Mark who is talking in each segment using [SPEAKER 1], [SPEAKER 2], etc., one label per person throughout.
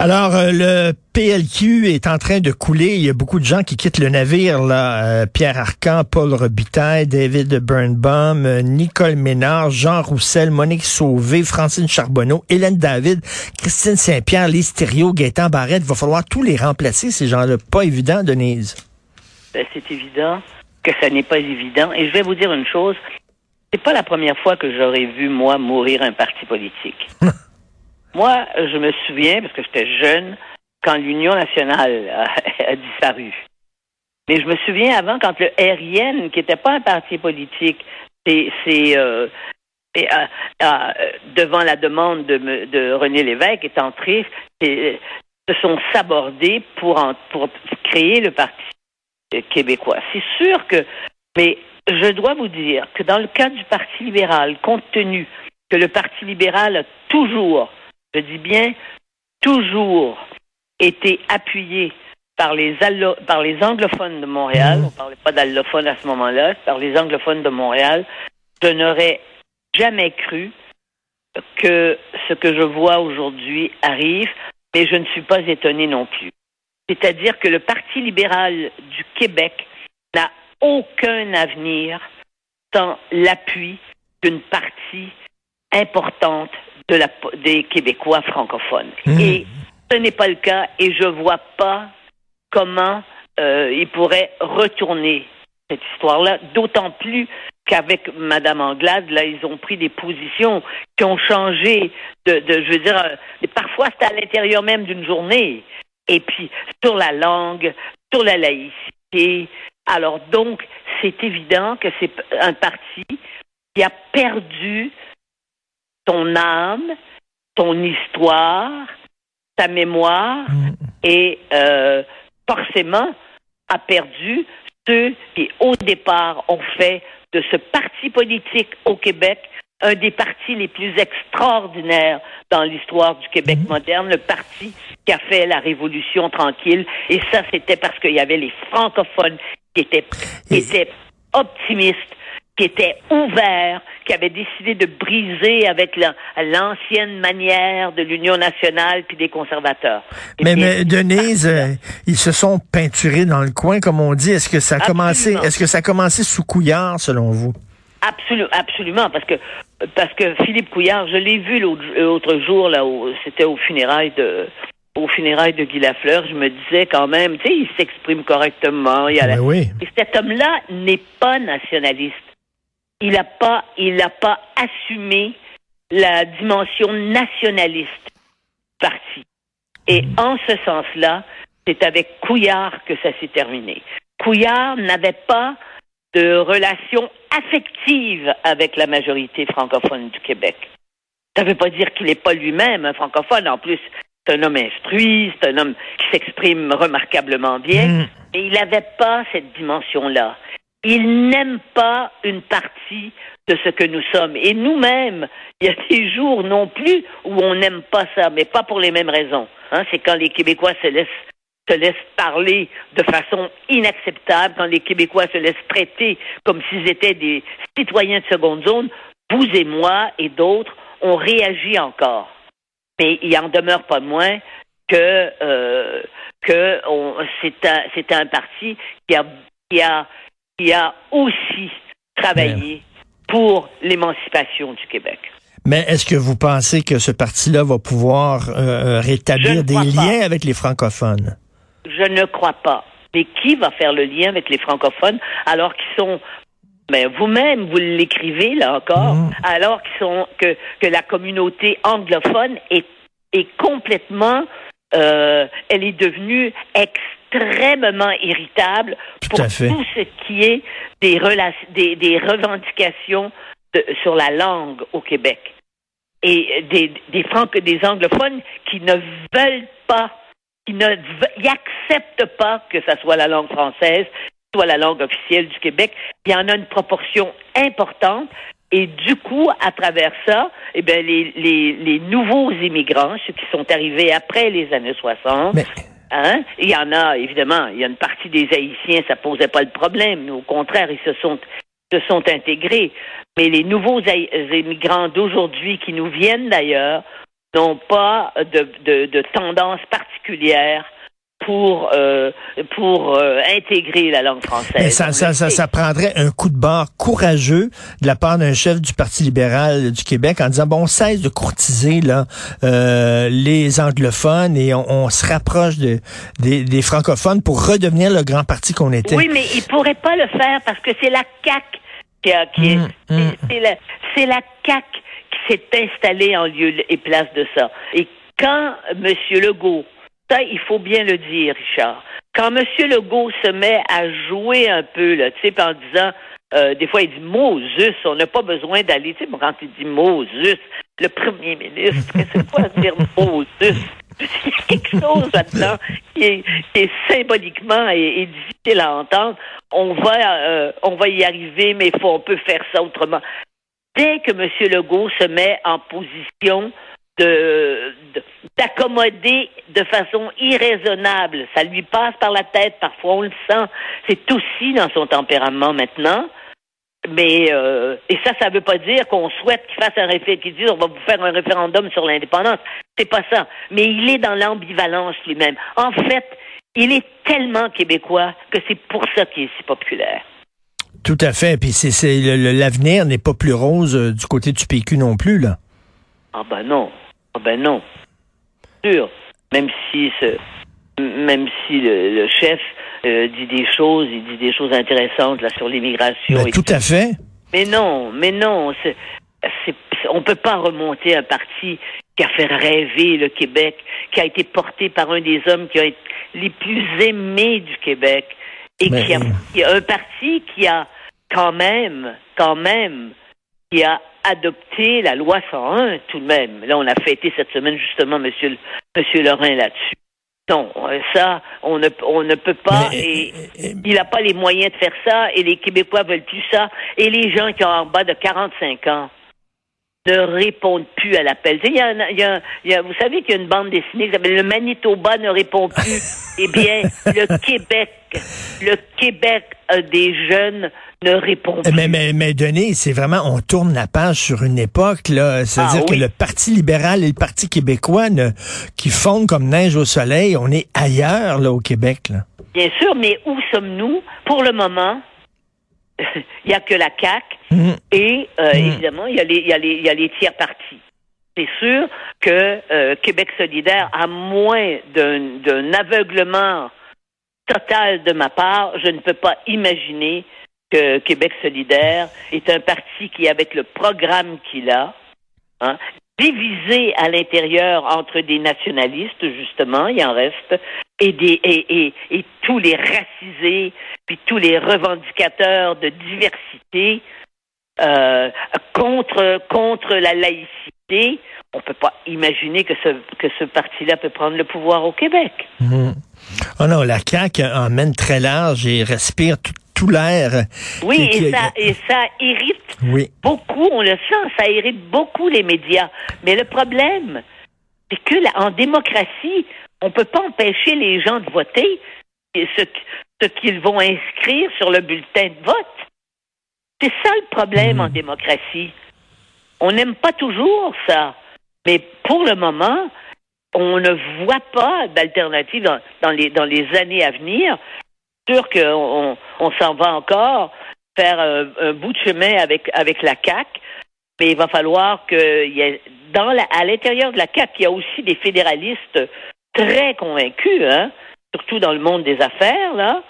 [SPEAKER 1] Alors, euh, le PLQ est en train de couler. Il y a beaucoup de gens qui quittent le navire. Là. Euh, Pierre Arcan, Paul Robitaille, David Burnbaum, euh, Nicole Ménard, Jean Roussel, Monique Sauvé, Francine Charbonneau, Hélène David, Christine Saint-Pierre, Lise Thériault, Gaëtan Barrette. Il va falloir tous les remplacer, ces gens-là. Pas évident, Denise.
[SPEAKER 2] Ben, c'est évident que ça n'est pas évident. Et je vais vous dire une chose. C'est pas la première fois que j'aurais vu, moi, mourir un parti politique. Moi, je me souviens, parce que j'étais jeune, quand l'Union nationale a, disparu. Mais je me souviens avant, quand le RIN, qui n'était pas un parti politique, c'est euh, euh, devant la demande de, René Lévesque, est entré, se sont sabordés pour, pour créer le Parti québécois. C'est sûr que, mais je dois vous dire que dans le cas du Parti libéral, compte tenu que le Parti libéral a toujours je dis bien toujours été appuyé par les, par les anglophones de Montréal, mmh. on ne parlait pas d'allophones à ce moment-là, par les anglophones de Montréal, je n'aurais jamais cru que ce que je vois aujourd'hui arrive, mais je ne suis pas étonné non plus. C'est-à-dire que le Parti libéral du Québec n'a aucun avenir sans l'appui d'une partie importante de la, des Québécois francophones. Mmh. Et ce n'est pas le cas et je vois pas comment euh, ils pourraient retourner cette histoire-là, d'autant plus qu'avec Madame Anglade, là, ils ont pris des positions qui ont changé de, de je veux dire, euh, parfois c'est à l'intérieur même d'une journée. Et puis, sur la langue, sur la laïcité. Alors, donc, c'est évident que c'est un parti qui a perdu ton âme, ton histoire, ta mémoire mm. et euh, forcément a perdu ceux qui, au départ, ont fait de ce parti politique au Québec un des partis les plus extraordinaires dans l'histoire du Québec mm. moderne, le parti qui a fait la Révolution tranquille. Et ça, c'était parce qu'il y avait les francophones qui étaient, qui étaient optimistes, qui était ouvert, qui avait décidé de briser avec l'ancienne manière de l'Union nationale puis des conservateurs.
[SPEAKER 1] Mais, mais Denise, euh, ils se sont peinturés dans le coin, comme on dit. Est-ce que ça a commencé, est-ce que ça a commencé sous Couillard, selon vous?
[SPEAKER 2] Absolument, absolument, parce que parce que Philippe Couillard, je l'ai vu l'autre jour là, c'était au funérailles de au funérailles de Guy Lafleur, je me disais quand même, tu sais, il s'exprime correctement. Il
[SPEAKER 1] ben oui.
[SPEAKER 2] Et cet homme-là n'est pas nationaliste il n'a pas, il a pas assumé la dimension nationaliste du parti. Et mm. en ce sens-là, c'est avec Couillard que ça s'est terminé. Couillard n'avait pas de relation affective avec la majorité francophone du Québec. Ça ne veut pas dire qu'il n'est pas lui-même un francophone. En plus, c'est un homme instruit, c'est un homme qui s'exprime remarquablement bien. Mm. Mais il n'avait pas cette dimension-là il n'aime pas une partie de ce que nous sommes. Et nous-mêmes, il y a des jours non plus où on n'aime pas ça, mais pas pour les mêmes raisons. Hein, c'est quand les Québécois se laissent se laissent parler de façon inacceptable, quand les Québécois se laissent traiter comme s'ils étaient des citoyens de seconde zone, vous et moi et d'autres, on réagit encore. Mais il en demeure pas moins que euh, que c'est un un parti qui a qui a qui a aussi travaillé pour l'émancipation du Québec.
[SPEAKER 1] Mais est-ce que vous pensez que ce parti-là va pouvoir euh, rétablir des liens avec les francophones?
[SPEAKER 2] Je ne crois pas. Mais qui va faire le lien avec les francophones alors qu'ils sont mais vous-même, vous, l'écrivez là encore, mm. alors qu'ils sont que, que la communauté anglophone est, est complètement euh, elle est devenue extrêmement irritable pour tout ce qui est des, des, des revendications de, sur la langue au Québec. Et des, des, des anglophones qui ne veulent pas, qui ne acceptent pas que ça soit la langue française, soit la langue officielle du Québec. Il y en a une proportion importante. Et du coup, à travers ça, eh bien, les, les, les nouveaux immigrants, ceux qui sont arrivés après les années 60,
[SPEAKER 1] Mais-
[SPEAKER 2] Hein? Il y en a, évidemment, il y a une partie des Haïtiens, ça posait pas le problème. Au contraire, ils se sont, se sont intégrés. Mais les nouveaux immigrants d'aujourd'hui qui nous viennent d'ailleurs n'ont pas de, de tendance particulière pour, euh, pour euh, intégrer la langue française.
[SPEAKER 1] Mais ça, ça, ça, ça prendrait un coup de barre courageux de la part d'un chef du Parti libéral du Québec en disant bon, on cesse de courtiser là euh, les anglophones et on, on se rapproche de, des, des francophones pour redevenir le grand parti qu'on était.
[SPEAKER 2] Oui, mais il pourrait pas le faire parce que c'est la CAC qui, a, qui est,
[SPEAKER 1] Mm, mm.
[SPEAKER 2] c'est- c'est la, c'est la CAC qui s'est installée en lieu et place de ça. Et quand M. Legault, ça, il faut bien le dire, Richard, quand M. Legault se met à jouer un peu, là, tu sais, en disant, euh, des fois, il dit Moses, on n'a pas besoin d'aller, tu sais, quand il dit Moses, le premier ministre, c'est quoi dire Moses? Il y a quelque chose là-dedans qui est, qui est symboliquement et, et difficile à entendre. On va, euh, on va y arriver, mais faut, on peut faire ça autrement. Dès que M. Legault se met en position de de- d'accommoder de façon irraisonnable, ça lui passe par la tête, parfois on le sent. C'est aussi dans son tempérament maintenant. Mais euh, et ça, ça veut pas dire qu'on souhaite qu'il fasse un référendum, qu'il dise on va vous faire un référendum sur l'indépendance. C'est pas ça. Mais il est dans l'ambivalence lui-même. En fait, il est tellement québécois que c'est pour ça qu'il est si populaire.
[SPEAKER 1] Tout à fait. Puis c'est, l'avenir n'est pas plus rose euh, du côté du PQ non plus là.
[SPEAKER 2] Ah ben non. Ah ben non. Sûr. Même si ce, même si le, le chef euh, dit des choses, il dit des choses intéressantes là sur l'immigration.
[SPEAKER 1] Ben, tout à fait.
[SPEAKER 2] Mais non, mais non, c'est, on peut pas remonter un parti qui a fait rêver le Québec, qui a été porté par un des hommes qui a été les plus aimés du Québec, et
[SPEAKER 1] Mais-
[SPEAKER 2] qui, a, qui a un parti qui a quand même, quand même, qui a adopté la loi 101 tout de même. Là, on a fêté cette semaine justement Monsieur, Monsieur Lorrain là-dessus. Non, euh, ça, on ne, on ne peut pas.
[SPEAKER 1] Mais,
[SPEAKER 2] et,
[SPEAKER 1] euh, euh,
[SPEAKER 2] il n'a pas les moyens de faire ça et les Québécois veulent plus ça. Et les gens qui ont en bas de 45 ans ne répondent plus à l'appel. Tu sais, il y a un- il y a un- il y a- vous savez qu'il y a une bande dessinée qui s'appelle Le Manitoba ne répond plus. eh bien, le Québec, le Québec euh, des jeunes ne répond plus.
[SPEAKER 1] Mais, mais, mais Denis, c'est vraiment, on tourne la page sur une époque, là. C'est-à-dire
[SPEAKER 2] Ah, oui.
[SPEAKER 1] que le Parti libéral et le Parti québécois, ne- qui fondent comme neige au soleil, on est ailleurs, là, au Québec, là.
[SPEAKER 2] Bien sûr, mais où sommes-nous? Pour le moment? Il n'y a que la CAQ
[SPEAKER 1] Mhm.
[SPEAKER 2] et euh,
[SPEAKER 1] Mm.
[SPEAKER 2] évidemment, il y, a les- y, a les- il y a les tiers partis. C'est sûr que euh, Québec solidaire, à moins d'un aveuglement total de ma part, je ne peux pas imaginer que Québec solidaire est un parti qui, avec le programme qu'il a, hein, divisé à l'intérieur entre des nationalistes, justement, il en reste, et, des, et, et, tous les racisés, puis tous les revendicateurs de diversité euh, contre, contre la laïcité, on peut pas imaginer que ce, que ce parti-là peut prendre le pouvoir au Québec.
[SPEAKER 1] Mhm. Oh non, la CAQ emmène très large et respire tout, tout l'air.
[SPEAKER 2] Oui,
[SPEAKER 1] qui- qui-
[SPEAKER 2] et ça, et ça irrite
[SPEAKER 1] Oui.
[SPEAKER 2] beaucoup, on le sent, ça irrite beaucoup les médias. Mais le problème, c'est que là, en démocratie, on peut pas empêcher les gens de voter ce, ce qu'ils vont inscrire sur le bulletin de vote. C'est ça le problème en démocratie. On n'aime pas toujours ça. Mais pour le moment, on ne voit pas d'alternative dans, dans les, dans les années à venir. Sûr qu'on on, on s'en va encore faire un, un bout de chemin avec, avec la CAC, mais il va falloir que y ait, dans la, à l'intérieur de la CAC, il y a aussi des fédéralistes très convaincus, hein, surtout dans le monde des affaires, là,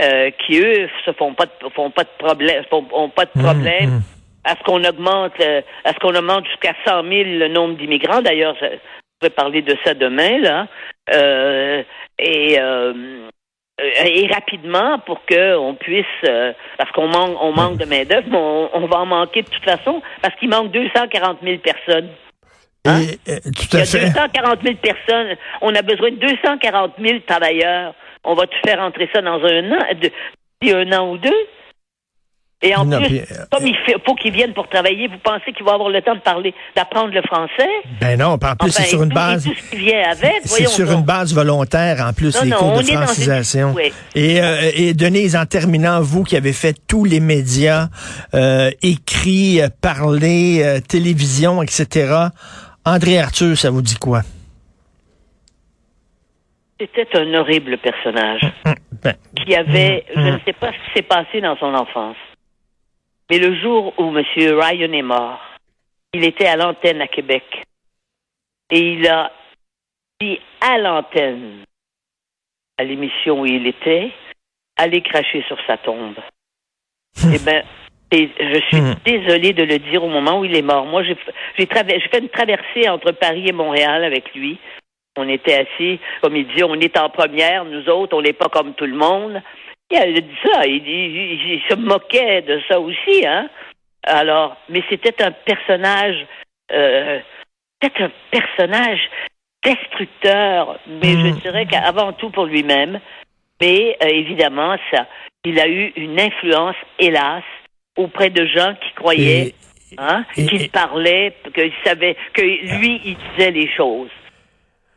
[SPEAKER 2] euh, qui eux se font pas de, font pas de problème, font, ont pas de
[SPEAKER 1] Mhm,
[SPEAKER 2] problème
[SPEAKER 1] mhm.
[SPEAKER 2] à ce qu'on augmente, euh, à ce qu'on augmente jusqu'à 100 000 le nombre d'immigrants. D'ailleurs, je pourrais parler de ça demain, là. Euh, et, euh, et rapidement pour que on puisse, euh, parce qu'on manque, on manque de main d'œuvre, mais on, on va en manquer de toute façon, parce qu'il manque 240 000 personnes. Hein?
[SPEAKER 1] Et, euh, tout
[SPEAKER 2] Il y a
[SPEAKER 1] fait.
[SPEAKER 2] 240 000 personnes. On a besoin de 240 000 travailleurs. On va tout faire entrer ça dans un an, de- un an ou deux? Et en
[SPEAKER 1] Non,
[SPEAKER 2] plus,
[SPEAKER 1] puis, euh,
[SPEAKER 2] comme il fait- faut qu'il vienne pour travailler, vous pensez qu'il va avoir le temps de parler, d'apprendre le français?
[SPEAKER 1] Ben non, en plus,
[SPEAKER 2] Enfin,
[SPEAKER 1] c'est sur une base. C'est sur
[SPEAKER 2] donc.
[SPEAKER 1] une base volontaire, en plus,
[SPEAKER 2] Non,
[SPEAKER 1] les
[SPEAKER 2] non,
[SPEAKER 1] cours de
[SPEAKER 2] une-
[SPEAKER 1] francisation.
[SPEAKER 2] oui.
[SPEAKER 1] Et, euh, et Denise, en terminant, vous qui avez fait tous les médias, euh, écrits, euh, parlé, euh, télévision, etc., André Arthur, ça vous dit quoi?
[SPEAKER 2] C'était un horrible personnage
[SPEAKER 1] Ben,
[SPEAKER 2] qui avait, je
[SPEAKER 1] Mm.
[SPEAKER 2] ne sais pas ce qui s'est passé dans son enfance, mais le jour où M. Ryan est mort, il était à l'antenne à Québec et il a dit à l'antenne, à l'émission où il était, aller cracher sur sa tombe. eh bien, je suis
[SPEAKER 1] Hmm.
[SPEAKER 2] désolée de le dire au moment où il est mort. Moi, j'ai j'ai traver- j'ai fait une traversée entre Paris et Montréal avec lui. On était assis, comme il dit, on est en première, nous autres, on n'est pas comme tout le monde. Elle a dit ça, il, il- il- il se moquait de ça aussi, hein. Alors, mais c'était un personnage, euh, c'était un personnage destructeur, mais je dirais qu'avant tout pour lui-même. Mais euh, évidemment, ça, il a eu une influence, hélas, auprès de gens qui croyaient
[SPEAKER 1] Et-
[SPEAKER 2] hein, qu'il parlait, qu'il savait, que lui, il disait les choses.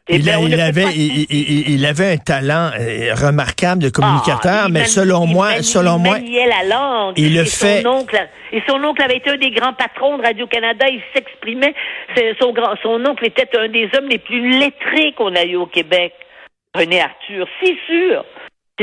[SPEAKER 2] Eh
[SPEAKER 1] il,
[SPEAKER 2] bien,
[SPEAKER 1] a- il avait,
[SPEAKER 2] pas-
[SPEAKER 1] il, il- il avait un talent euh, remarquable de communicateur,
[SPEAKER 2] Ah, il
[SPEAKER 1] mais selon
[SPEAKER 2] il
[SPEAKER 1] moi, selon
[SPEAKER 2] il
[SPEAKER 1] moi,
[SPEAKER 2] maniait la langue.
[SPEAKER 1] il le fait-
[SPEAKER 2] Son oncle, et son oncle avait été un des grands patrons de Radio-Canada. Il s'exprimait. Son, grand, son oncle était un des hommes les plus lettrés qu'on a eu au Québec. René Arthur, c'est sûr.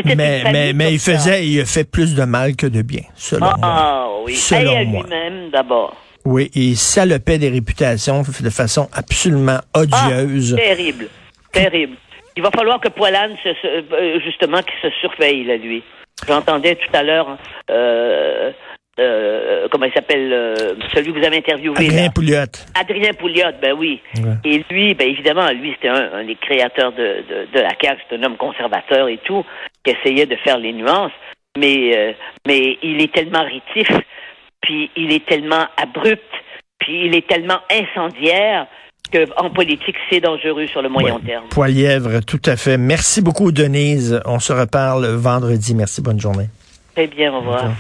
[SPEAKER 1] Mais, mais, mais il faisait, il a fait plus de mal que de bien, selon moi.
[SPEAKER 2] Ah oui.
[SPEAKER 1] Selon
[SPEAKER 2] à lui-même d'abord.
[SPEAKER 1] Oui, il salopait des réputations de façon absolument odieuse.
[SPEAKER 2] Ah, terrible. Terrible. Il va falloir que Poilane, se, se- euh, justement, qu'il se surveille, là, lui. J'entendais tout à l'heure, euh, euh, comment il s'appelle, euh, celui que vous avez interviewé.
[SPEAKER 1] Adrien. Pouliot.
[SPEAKER 2] Adrien Pouliot, ben oui.
[SPEAKER 1] Ouais.
[SPEAKER 2] Et lui, ben évidemment, lui, c'était un, un des créateurs de, de, de la CAQ, c'est un homme conservateur et tout, qui essayait de faire les nuances, mais, euh, mais il est tellement rétif, puis il est tellement abrupt, puis il est tellement incendiaire qu'en politique, c'est dangereux sur le moyen
[SPEAKER 1] Ouais.
[SPEAKER 2] terme.
[SPEAKER 1] Poilièvre, tout à fait. Merci beaucoup, Denise. On se reparle vendredi. Merci, bonne journée.
[SPEAKER 2] Très bien, au revoir.
[SPEAKER 1] Au revoir.